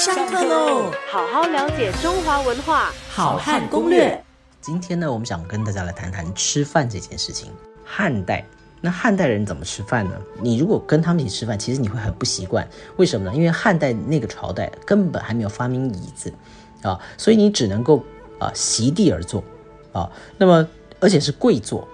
上课喽！好好了解中华文化，好汉攻略。今天呢，我们想跟大家来谈谈吃饭这件事情。汉代，那汉代人怎么吃饭呢？你如果跟他们一起吃饭，其实你会很不习惯。为什么呢？因为汉代那个朝代根本还没有发明椅子啊，所以你只能够啊席地而坐啊。那么而且是跪坐。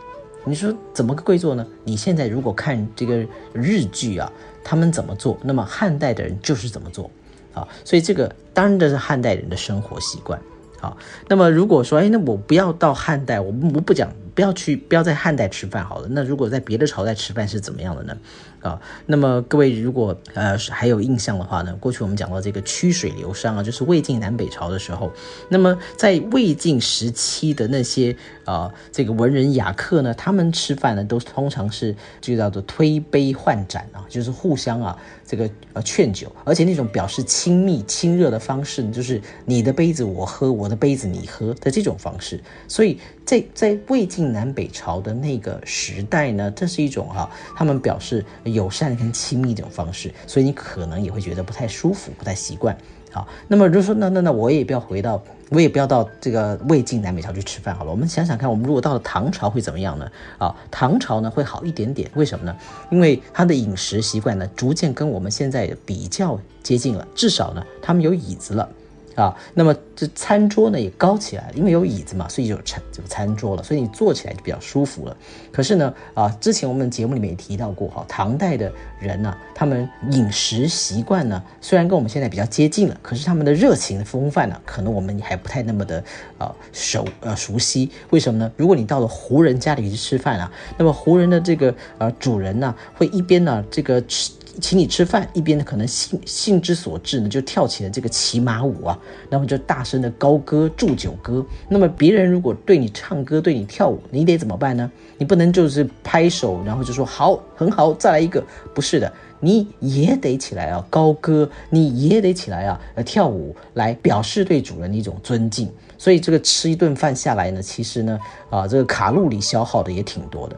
你说怎么个跪坐呢？你现在如果看这个日剧啊，他们怎么做，那么汉代的人就是怎么做。啊，所以这个当然这是汉代人的生活习惯。好，那么如果说，哎，那我不要到汉代，我我不讲。不要去，不要在汉代吃饭好了。那如果在别的朝代吃饭是怎么样的呢？啊，那么各位如果呃还有印象的话呢，过去我们讲到这个曲水流觞啊，就是魏晋南北朝的时候，那么在魏晋时期的那些啊这个文人雅客呢，他们吃饭呢都通常是就叫做推杯换盏啊，就是互相啊这个呃劝酒，而且那种表示亲密亲热的方式，就是你的杯子我喝，我的杯子你喝的这种方式。所以在在魏晋。南北朝的那个时代呢，这是一种哈，他们表示友善跟亲密这种方式，所以你可能也会觉得不太舒服，不太习惯。好，那么如果说那那那我也不要回到，我也不要到这个魏晋南北朝去吃饭好了。我们想想看，我们如果到了唐朝会怎么样呢？啊，唐朝呢会好一点点，为什么呢？因为他的饮食习惯呢逐渐跟我们现在比较接近了，至少呢他们有椅子了。啊，那么这餐桌呢也高起来了，因为有椅子嘛，所以就有餐这个餐桌了，所以你坐起来就比较舒服了。可是呢，啊，之前我们节目里面也提到过哈，唐代的人呢，他们饮食习惯呢，虽然跟我们现在比较接近了，可是他们的热情的风范呢，可能我们还不太那么的啊熟呃熟悉。为什么呢？如果你到了胡人家里去吃饭啊，那么胡人的这个呃主人呢，会一边呢这个吃。请你吃饭，一边呢可能兴兴之所至呢，就跳起了这个骑马舞啊，那么就大声的高歌祝酒歌。那么别人如果对你唱歌、对你跳舞，你得怎么办呢？你不能就是拍手，然后就说好，很好，再来一个。不是的，你也得起来啊，高歌，你也得起来啊，呃，跳舞来表示对主人的一种尊敬。所以这个吃一顿饭下来呢，其实呢，啊，这个卡路里消耗的也挺多的。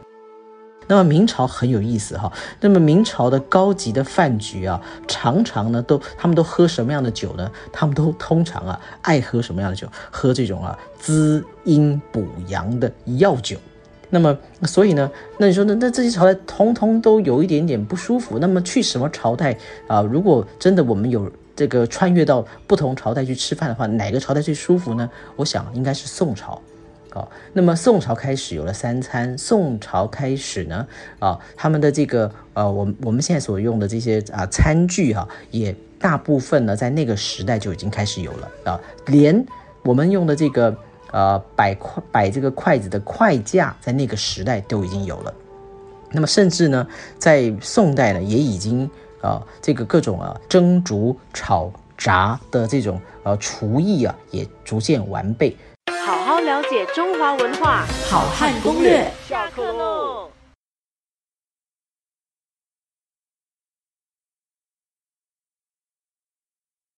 那么明朝很有意思哈，那么明朝的高级的饭局啊，常常呢都他们都喝什么样的酒呢？他们都通常啊爱喝什么样的酒？喝这种啊滋阴补阳的药酒。那么所以呢，那你说那那这些朝代通通都有一点点不舒服。那么去什么朝代啊？如果真的我们有这个穿越到不同朝代去吃饭的话，哪个朝代最舒服呢？我想应该是宋朝。啊，那么宋朝开始有了三餐，宋朝开始呢，啊，他们的这个呃，我我们现在所用的这些啊餐具哈，也大部分呢在那个时代就已经开始有了啊，连我们用的这个呃摆筷摆这个筷子的筷架，在那个时代都已经有了。那么甚至呢，在宋代呢，也已经啊这个各种啊蒸煮炒炸的这种呃厨艺啊，也逐渐完备。好好了解中华文化，好汉攻略。下课喽。